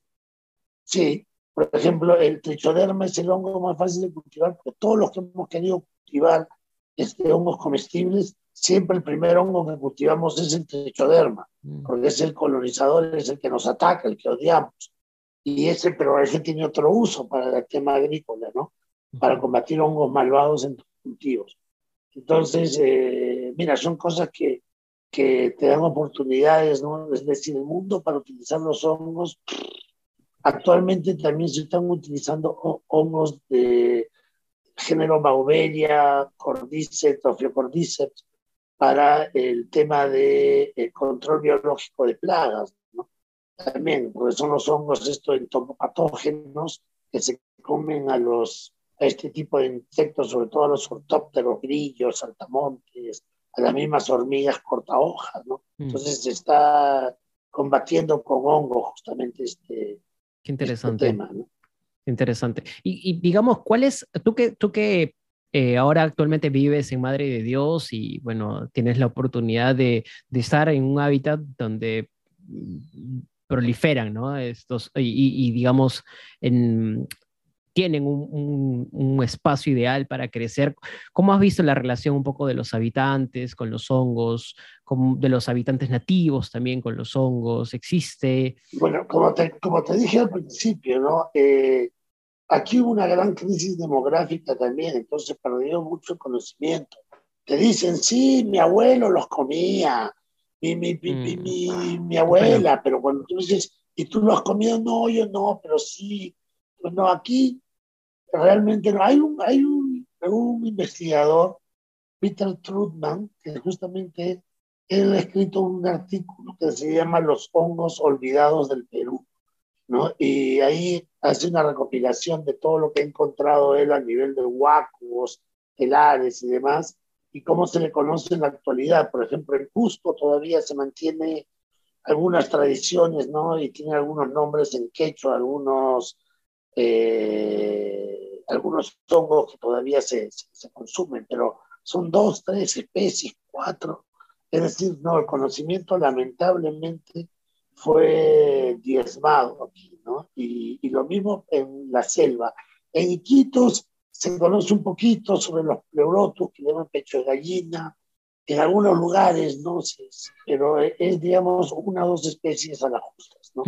Sí, por ejemplo, el trichoderma es el hongo más fácil de cultivar, porque todos los que hemos querido cultivar este, hongos comestibles, siempre el primer hongo que cultivamos es el trichoderma, mm. porque es el colonizador, es el que nos ataca, el que odiamos. Y ese, pero ese tiene otro uso para el tema agrícola, ¿no? Para combatir hongos malvados en tus cultivos. Entonces, eh, mira, son cosas que, que te dan oportunidades, ¿no? Es decir, el mundo para utilizar los hongos, actualmente también se están utilizando hongos de género Bauberia, Cordyceps, Ophiocordyceps, para el tema de control biológico de plagas, ¿no? También, porque son los hongos estos entomopatógenos que se comen a los a este tipo de insectos, sobre todo a los ortópteros, grillos, saltamontes, a las mismas hormigas cortahojas, ¿no? Mm. Entonces se está combatiendo con hongos justamente este, Qué este interesante. tema, ¿no? Interesante. Y, digamos, ¿cuál es, tú que, tú que eh, ahora actualmente vives en Madre de Dios y bueno, tienes la oportunidad de, de estar en un hábitat donde mm, proliferan, ¿no? Estos, y, y digamos, en, tienen un, espacio ideal para crecer. ¿Cómo has visto la relación un poco de los habitantes con los hongos, de los habitantes nativos también con los hongos? ¿Existe? Bueno, como te, como te dije al principio, ¿no? Eh, aquí hubo una gran crisis demográfica también, entonces perdió mucho conocimiento. Te dicen, sí, mi abuelo los comía, mi, mi, mi, mm. mi abuela, pero cuando tú dices, ¿y tú los has comido? No, yo no, pero sí. Pues no, aquí realmente. Hay un, hay un, un investigador, Peter Trutman, que justamente él ha escrito un artículo que se llama Los hongos olvidados del Perú, ¿no? Y ahí hace una recopilación de todo lo que ha encontrado él a nivel de huacos, telares y demás, y cómo se le conoce en la actualidad. Por ejemplo, en Cusco todavía se mantiene algunas tradiciones, ¿no? Y tiene algunos nombres en quechua, algunos eh, algunos hongos que todavía se, se, consumen, pero son dos, tres especies, cuatro. Es decir, no, el conocimiento lamentablemente fue diezmado aquí, ¿no? Y, y lo mismo en la selva. En Iquitos se conoce un poquito sobre los pleurotus que llevan pecho de gallina, en algunos lugares, ¿no? Pero es, digamos, una o dos especies a las justas, ¿no?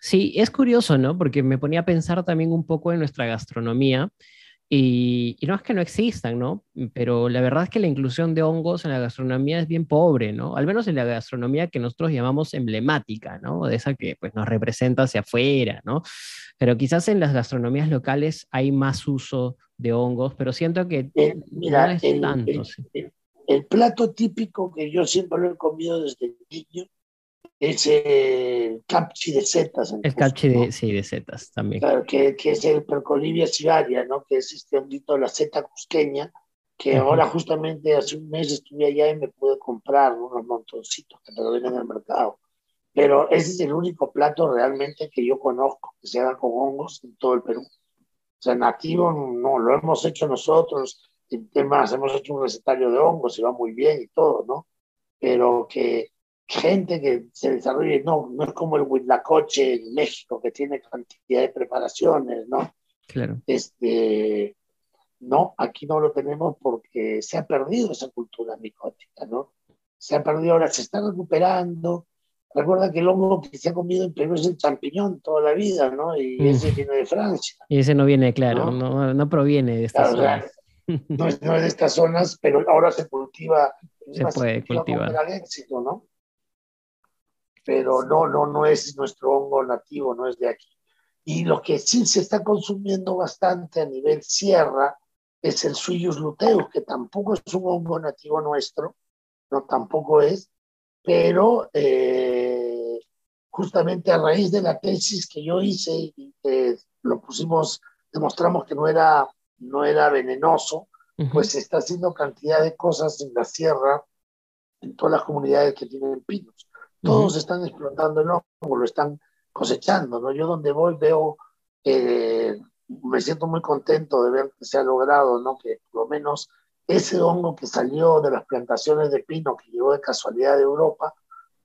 Sí, es curioso, ¿no? Porque me ponía a pensar también un poco en nuestra gastronomía y, no es que no existan, ¿no? Pero la verdad es que la inclusión de hongos en la gastronomía es bien pobre, ¿no? Al menos en la gastronomía que nosotros llamamos emblemática, ¿no? De esa que pues, nos representa hacia afuera, ¿no? Pero quizás en las gastronomías locales hay más uso de hongos, pero siento que eh, mira, es el, tanto. el, plato típico que yo siempre lo he comido desde niño es el capchi de setas. El capchi de, sí, de setas también. Claro, que, que, es el percolivia civaria, ¿no? que es este hondito de la seta cusqueña, que ahora justamente hace un mes estuve allá y me pude comprar unos montoncitos que te lo en el mercado. Pero ese es el único plato realmente que yo conozco que se haga con hongos en todo el Perú. O sea, nativo no, lo hemos hecho nosotros, temas, hemos hecho un recetario de hongos y va muy bien y todo, ¿no? Pero que gente que se desarrolle, no, no es como el Huitlacoche en México, que tiene cantidad de preparaciones, ¿no? Claro. Este, no, aquí no lo tenemos porque se ha perdido esa cultura micótica, ¿no? Se ha perdido, ahora se está recuperando. Recuerda que el hongo que se ha comido en Perú es el champiñón toda la vida, ¿no? Y mm. ese viene de Francia. Y ese no viene, claro, no, no, proviene de estas zonas. no, es, no, es, de estas zonas, pero ahora se cultiva. Se puede cultivar. éxito, ¿no? Pero no, no, no es nuestro hongo nativo, no es de aquí. Y lo que sí se está consumiendo bastante a nivel sierra es el Suillus luteus, que tampoco es un hongo nativo nuestro, no tampoco es, pero eh, justamente a raíz de la tesis que yo hice y que lo pusimos, demostramos que no era, no era venenoso, pues se está haciendo cantidad de cosas en la sierra, en todas las comunidades que tienen pinos. Todos están explotando el hongo, lo están cosechando, ¿no? Yo donde voy veo, eh, me siento muy contento de ver que se ha logrado, ¿no? Que por lo menos ese hongo que salió de las plantaciones de pino que llegó de casualidad de Europa,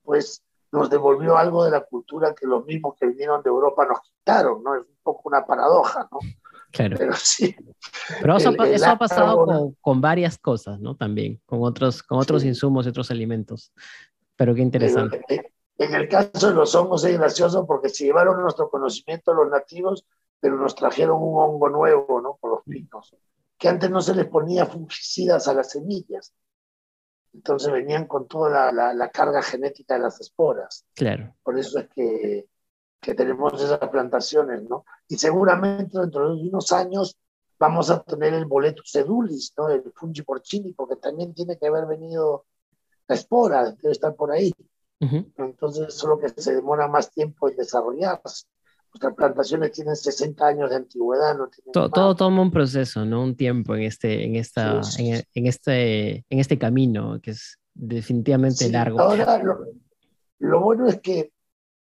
pues nos devolvió algo de la cultura que los mismos que vinieron de Europa nos quitaron, ¿no? Es un poco una paradoja, ¿no? Claro. Pero sí. Pero eso, ha pasado con, con, varias cosas, ¿no? También, con otros, con otros insumos y otros alimentos. Pero qué interesante. en el caso de los hongos es gracioso porque se llevaron nuestro conocimiento los nativos, pero nos trajeron un hongo nuevo, ¿no? Por los pinos, que antes no se les ponía fungicidas a las semillas. Entonces venían con toda la, la, carga genética de las esporas. Claro. Por eso es que, que tenemos esas plantaciones, ¿no? Y seguramente dentro de unos años vamos a tener el boleto edulis, ¿no? El fungi porcini, porque también tiene que haber venido la espora, debe estar por ahí. Entonces, solo que se demora más tiempo en desarrollarse. Nuestras plantaciones tienen 60 años de antigüedad. No todo, todo, toma un proceso, ¿no? Un tiempo en este, en esta, En, este, en este camino que es definitivamente largo. Ahora, lo, lo, bueno es que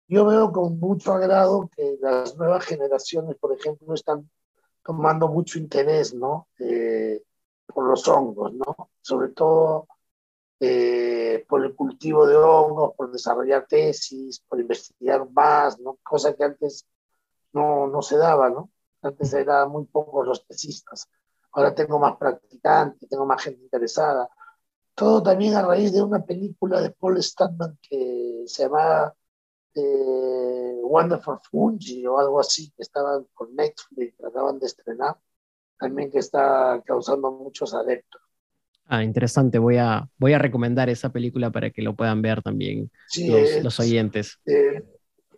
yo veo con mucho agrado que las nuevas generaciones, por ejemplo, están tomando mucho interés, ¿no? Eh, por los hongos, ¿no? Sobre todo eh, por el cultivo de hongos, por desarrollar tesis, por investigar más, ¿no? Cosa que antes no, no se daba, ¿no? Antes eran muy pocos los tesistas. Ahora tengo más practicantes, tengo más gente interesada. Todo también a raíz de una película de Paul Stanman que se llama eh, Wonderful Fungi o algo así, que estaban con Netflix, que acaban de estrenar, también que está causando muchos adeptos. Ah, interesante. Voy a, voy a recomendar esa película para que lo puedan ver también los, los, oyentes. Eh,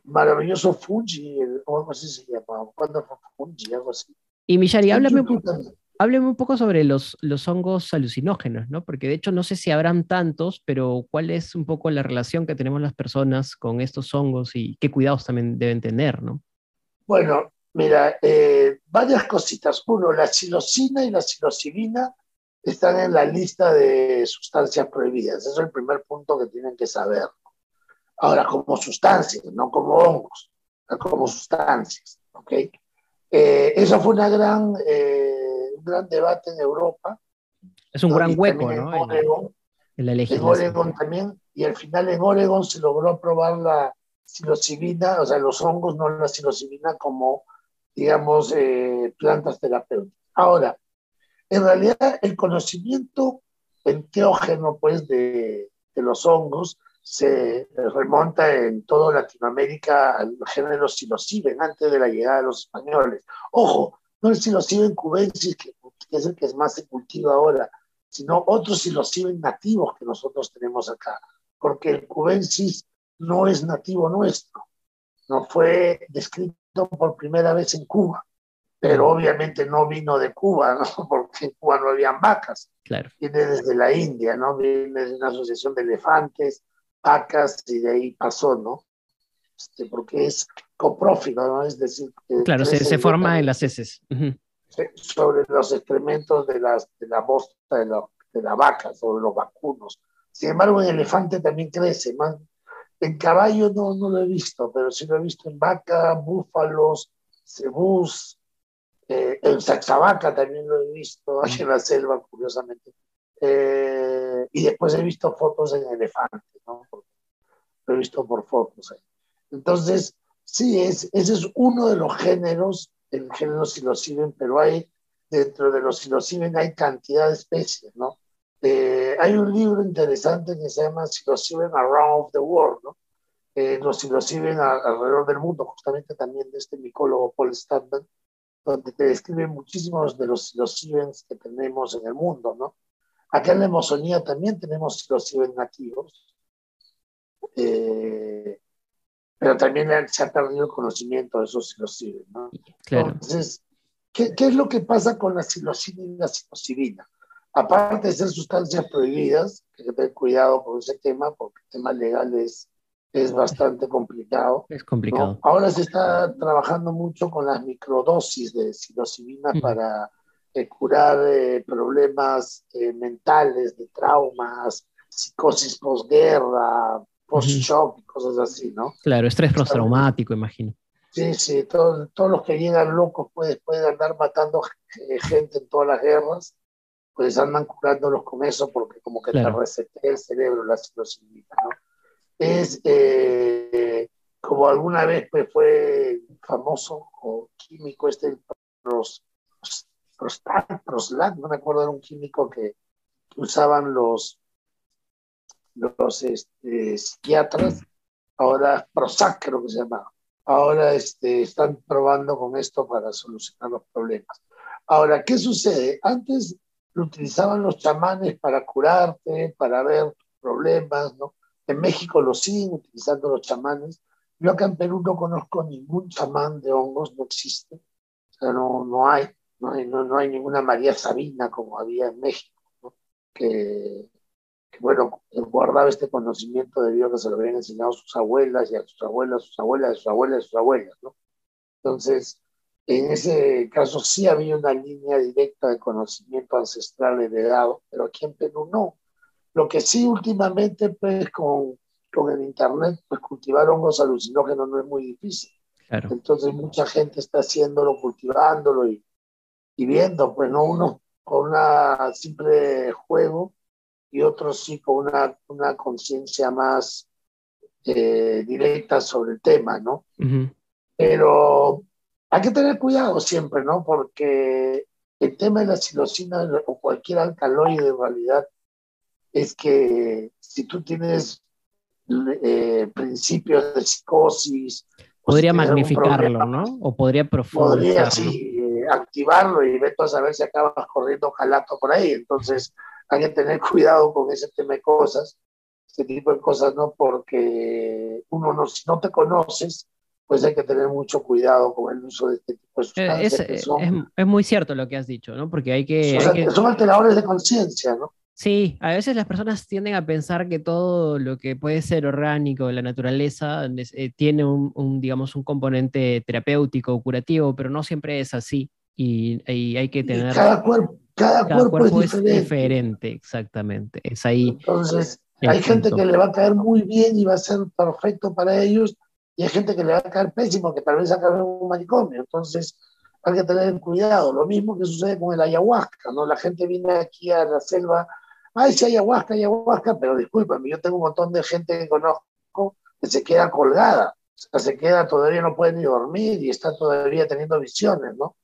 maravilloso Fungi, o algo así se llama, Wonderful Fungi, algo así. Y Michari, háblame, hábleme un poco sobre los, los hongos alucinógenos, ¿no? Porque de hecho no sé si habrán tantos, pero ¿cuál es un poco la relación que tenemos las personas con estos hongos y qué cuidados también deben tener, ¿no? Bueno, mira, eh, varias cositas. Uno, la psilocina y la psilocibina están en la lista de sustancias prohibidas. Ese es el primer punto que tienen que saber. Ahora, como sustancias, no como hongos, como sustancias. ¿ok? Eh, eso fue una gran, eh, un gran debate en Europa. Es un gran hueco, ¿no? En Oregon, en, la en Oregon también, y al final en Oregon se logró aprobar la psilocibina, o sea, los hongos, no la psilocibina como, digamos, eh, plantas terapéuticas. Ahora, en realidad, el conocimiento enteógeno pues, de, de los hongos se remonta en toda Latinoamérica al género psilociben antes de la llegada de los españoles. Ojo, no el psilociben cubensis, que, es el que más se cultiva ahora, sino otros psilociben nativos que nosotros tenemos acá, porque el cubensis no es nativo nuestro, no fue descrito por primera vez en Cuba pero obviamente no vino de Cuba, ¿no? porque en Cuba no habían vacas. Claro. Viene desde la India, ¿no? Viene de una asociación de elefantes, vacas, y de ahí pasó, ¿no? Este, porque es coprófico, ¿no? Es decir... Claro, se, se forma en las heces. Sobre los excrementos de, las, de la bosta de la, de la vaca, sobre los vacunos. Sin embargo, en elefante también crece, más. En caballo no, no lo he visto, pero sí lo he visto en vaca, búfalos, cebús, eh, en Saxabaca también lo he visto, en la selva, curiosamente. Eh, y después he visto fotos en elefantes, ¿no? Lo he visto por fotos ahí. Entonces, sí, es, ese es uno de los géneros, el género psilociben, pero hay, dentro de los psilociben hay cantidad de especies, ¿no? Eh, hay un libro interesante que se llama Psilociben Around the World, ¿no? los psilociben alrededor del mundo, justamente también de este micólogo Paul Stanton, donde te describen muchísimos de los psilocibens que tenemos en el mundo, ¿no? Acá en la Amazonía también tenemos psilocibens nativos, eh, pero también se ha perdido el conocimiento de esos psilocibens, ¿no? Entonces, ¿qué, ¿qué, es lo que pasa con la psilocibina y la psilocibina? Aparte de ser sustancias prohibidas, hay que tener cuidado con ese tema, porque el tema legal es es bastante complicado. Es complicado. Ahora se está trabajando mucho con las microdosis de psilocibina para eh, curar eh, problemas eh, mentales, de traumas, psicosis posguerra, post-shock y cosas así, ¿no? Claro, estrés postraumático, imagino. Sí, sí, todos, todos los que llegan locos pues, de andar matando gente en todas las guerras, pues andan curándolos con eso porque como que te resetea el cerebro la psilocibina, ¿no? Es eh, como alguna vez pues, fue famoso o químico este pros, Prostat, no me acuerdo, era un químico que, usaban los, los este, psiquiatras, ahora Prozac creo que se llama, ahora este, están probando con esto para solucionar los problemas. Ahora, ¿qué sucede? Antes lo utilizaban los chamanes para curarte, para ver problemas, ¿no? En México lo siguen utilizando los chamanes. Yo acá en Perú no conozco ningún chamán de hongos, no existe. O sea, no, no hay, no no, hay ninguna María Sabina como había en México, que, bueno, guardaba este conocimiento debido a que se lo habían enseñado sus abuelas y a sus abuelas, sus abuelas, sus abuelas, sus abuelas, ¿no? Entonces, en ese caso sí había una línea directa de conocimiento ancestral heredado, pero aquí en Perú no. Lo que sí últimamente, pues con, con el Internet, pues cultivar hongos alucinógenos no es muy difícil. Entonces mucha gente está haciéndolo, cultivándolo y, y viendo, pues no uno con una simple juego y otros sí con una, una conciencia más eh, directa sobre el tema, ¿no? Pero hay que tener cuidado siempre, ¿no? Porque el tema de la psilocina o cualquier alcaloide en realidad es que si tú tienes eh, principios de psicosis... Podría magnificarlo, ¿no? O podría profundizarlo. Podría, sí, eh, activarlo y ver a saber si acabas corriendo jalato por ahí. Entonces hay que tener cuidado con ese tema de cosas, este tipo de cosas, ¿no? Porque uno no, si no te conoces, pues hay que tener mucho cuidado con el uso de este tipo de eh, sustancias. Es, es, muy cierto lo que has dicho, ¿no? Porque hay que... Son, hay que... son alteradores de conciencia, ¿no? Sí, a veces las personas tienden a pensar que todo lo que puede ser orgánico de la naturaleza eh, tiene un, digamos, un componente terapéutico o curativo, pero no siempre es así. Y, hay que tener... Cada cuerpo, cada, cuerpo, es, diferente. Exactamente. Es ahí. Entonces, hay gente que le va a caer muy bien y va a ser perfecto para ellos, y hay gente que le va a caer pésimo, que tal vez acabe en un manicomio. Entonces, hay que tener cuidado. Lo mismo que sucede con el ayahuasca, ¿no? La gente viene aquí a la selva ay, sí, ayahuasca, ayahuasca, pero discúlpame, yo tengo un montón de gente que conozco que se queda colgada, o sea, se queda, todavía no puede ni dormir y está todavía teniendo visiones, ¿no?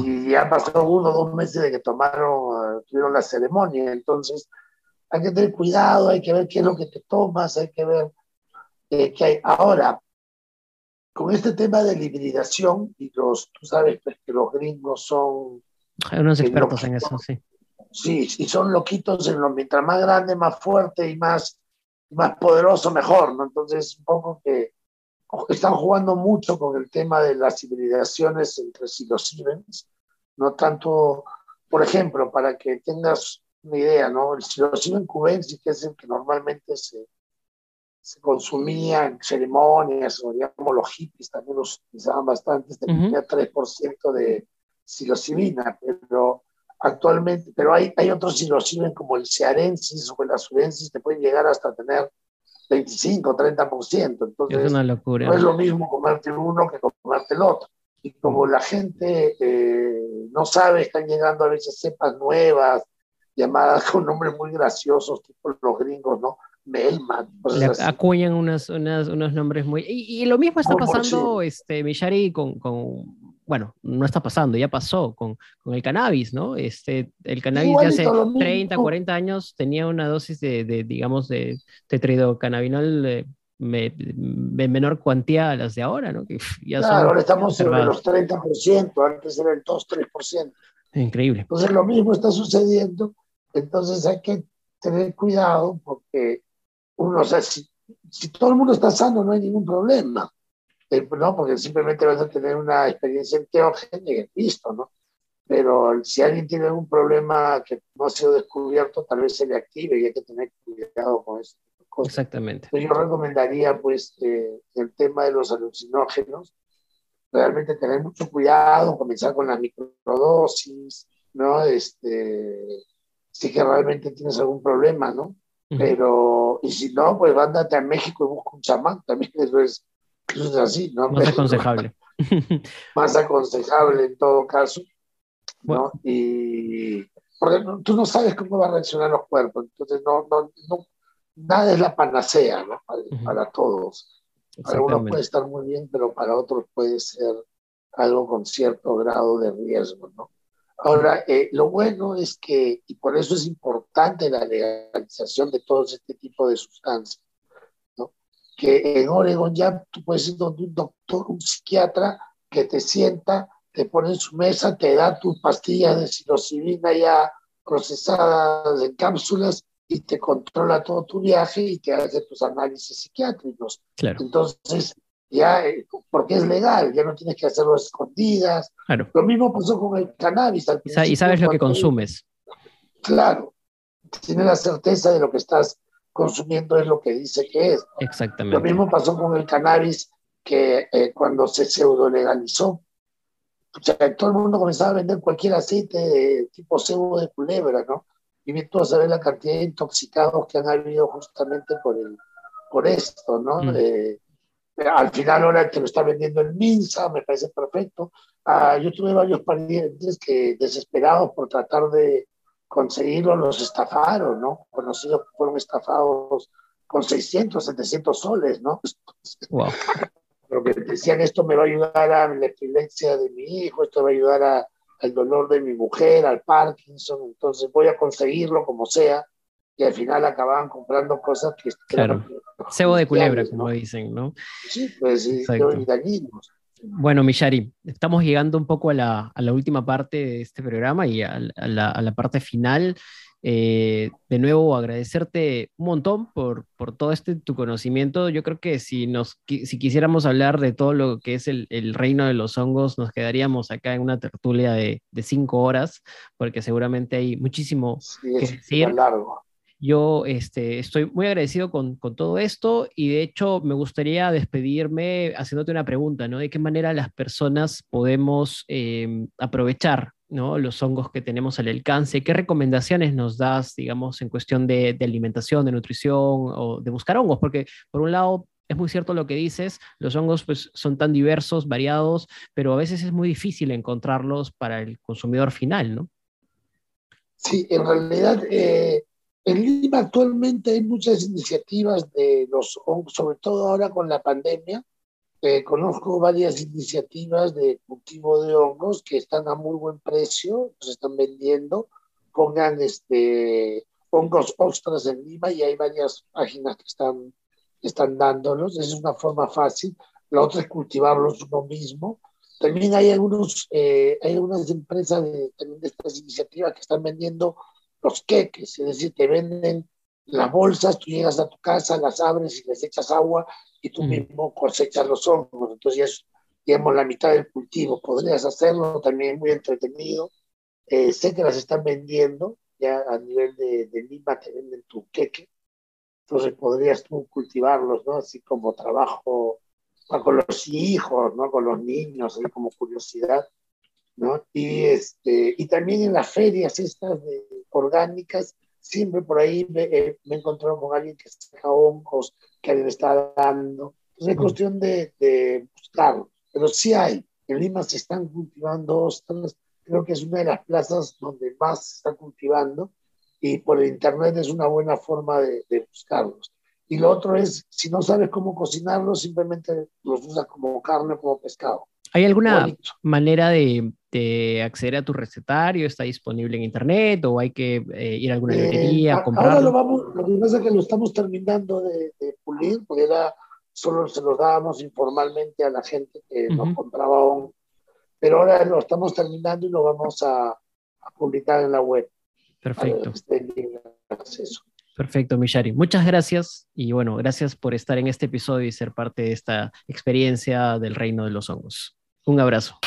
Y ya pasó uno o dos meses de que tomaron, tuvieron la ceremonia, entonces hay que tener cuidado, hay que ver qué es lo que te tomas, hay que ver eh, qué hay. Ahora, con este tema de hibridación, y los, tú sabes pues, que los gringos son... Hay unos expertos en eso, sí. Sí, y son loquitos en lo mientras más grande, más fuerte y más, más poderoso, mejor, ¿no? Entonces, un poco que están jugando mucho con el tema de las hibridaciones entre psilocibens, no tanto, por ejemplo, para que tengas una idea, ¿no? El psilociben cubensis, que es el que normalmente se, se consumía en ceremonias, o digamos los hippies también los utilizaban bastante, tenía 3% de psilocibina, pero actualmente, pero hay, hay otros psilocibin como el cearensis o el azurensis que pueden llegar hasta tener 25, 30%. Entonces, es una locura. No es lo mismo comerte uno que comerte el otro. Y como la gente eh, no sabe, están llegando a veces cepas nuevas, llamadas con nombres muy graciosos, tipo los gringos, ¿no? Melman. acuñan unas, unas, unos nombres muy... Y, lo mismo está pasando, este, con bueno, no está pasando, ya pasó con, con el cannabis, ¿no? Este, el cannabis de hace 30, 40 años tenía una dosis de, de digamos, de tetridocannabinol de, de, menor cuantía a las de ahora, ¿no? Que ya claro, ahora estamos sobre los 30%, antes era el 2-3%. Increíble. Entonces lo mismo está sucediendo, entonces hay que tener cuidado porque uno, o sea, si, si todo el mundo está sano no hay ningún problema no, porque simplemente vas a tener una experiencia enteógena y listo, ¿no? Pero si alguien tiene algún problema que no ha sido descubierto, tal vez se le active y hay que tener cuidado con eso. Exactamente. yo recomendaría, pues, eh, el tema de los alucinógenos, realmente tener mucho cuidado, comenzar con las microdosis, ¿no? Este, si que realmente tienes algún problema, ¿no? Pero, y si no, pues vándate a México y busca un chamán, también eso es es así, ¿no? Más aconsejable. más aconsejable en todo caso, ¿no? Y porque tú no sabes cómo van a reaccionar los cuerpos, entonces no, no, no nada es la panacea, ¿no? Para, todos. Para unos puede estar muy bien, pero para otros puede ser algo con cierto grado de riesgo, ¿no? Ahora, eh, lo bueno es que, y por eso es importante la legalización de todo este tipo de sustancias, que en Oregon ya tú puedes ir donde un doctor, un psiquiatra que te sienta, te pone en su mesa, te da tus pastillas de psilocibina ya procesadas en cápsulas y te controla todo tu viaje y te hace tus análisis psiquiátricos. Claro. Entonces, ya, eh, porque es legal, ya no tienes que hacerlo escondidas. Claro. Lo mismo pasó con el cannabis. y sabes lo que consumes. Claro, tienes la certeza de lo que estás consumiendo es lo que dice que es. Exactamente. Lo mismo pasó con el cannabis que eh, cuando se pseudo legalizó, o sea, todo el mundo comenzaba a vender cualquier aceite de tipo pseudo de culebra, ¿no? Y bien tú vas a ver la cantidad de intoxicados que han habido justamente por, el, por esto, ¿no? Mm. Eh, al final ahora te lo está vendiendo el Minsa, me parece perfecto. Ah, yo tuve varios parientes que desesperados por tratar de conseguirlo los estafaron, ¿no? Conocidos fueron estafados con 600, 700 soles, ¿no? Wow. Porque decían esto me va a ayudar a la epilepsia de mi hijo, esto va a ayudar a, al dolor de mi mujer, al Parkinson, entonces voy a conseguirlo como sea, y al final acababan comprando cosas que... Claro, cebo de culebra, ¿no? como dicen, ¿no? Sí, pues sí, dañinos. Bueno, Mishari, estamos llegando un poco a la, a la última parte de este programa y a, a, la, a la, parte final. Eh, de nuevo, agradecerte un montón por, por, todo este tu conocimiento. Yo creo que si, nos, si quisiéramos hablar de todo lo que es el, el reino de los hongos, nos quedaríamos acá en una tertulia de, de cinco horas, porque seguramente hay muchísimo sí, que decir. Largo. Yo este, estoy muy agradecido con, con, todo esto y de hecho me gustaría despedirme haciéndote una pregunta, ¿no? ¿De qué manera las personas podemos eh, aprovechar ¿no? los hongos que tenemos al alcance? ¿Qué recomendaciones nos das, digamos, en cuestión de, de alimentación, de nutrición o de buscar hongos? Porque por un lado es muy cierto lo que dices, los hongos pues, son tan diversos, variados, pero a veces es muy difícil encontrarlos para el consumidor final, ¿no? Sí, en realidad... Eh en Lima actualmente hay muchas iniciativas de los sobre todo ahora con la pandemia. Eh, conozco varias iniciativas de cultivo de hongos que están a muy buen precio, se están vendiendo. Pongan este, hongos ostras en Lima y hay varias páginas que están, están dándolos. Esa es una forma fácil. La otra es cultivarlos uno mismo. También hay, algunos, eh, hay algunas empresas de, también de estas iniciativas que están vendiendo los queques, es decir, te venden las bolsas, tú llegas a tu casa, las abres y les echas agua y tú mm. mismo cosechas los hongos. Entonces ya es, digamos, la mitad del cultivo. Podrías hacerlo, también es muy entretenido. Eh, sé que las están vendiendo, ya a nivel de, de, Lima te venden tu queque. Entonces podrías tú cultivarlos, ¿no? Así como trabajo con los hijos, ¿no? Con los niños, así como curiosidad. ¿No? Y, este, y también en las ferias estas de, orgánicas, siempre por ahí me, eh, me, con alguien que saca hongos, que alguien está dando. Entonces es cuestión de, de buscarlo. Pero sí hay. En Lima se están cultivando ostras. Creo que es una de las plazas donde más se está cultivando y por el internet es una buena forma de, de buscarlos. Y lo otro es, si no sabes cómo cocinarlos, simplemente los usas como carne o como pescado. ¿Hay alguna Bonito. manera de, de, acceder a tu recetario? ¿Está disponible en internet o hay que eh, ir a alguna librería eh, a comprarlo? Ahora lo, vamos, lo que pasa es que lo estamos terminando de, de pulir, porque era, solo se los dábamos informalmente a la gente que uh -huh. nos compraba un, pero ahora lo estamos terminando y lo vamos a, a publicar en la web. Perfecto. Perfecto, Mishari. Muchas gracias y bueno, gracias por estar en este episodio y ser parte de esta experiencia del reino de los hongos. Un abrazo.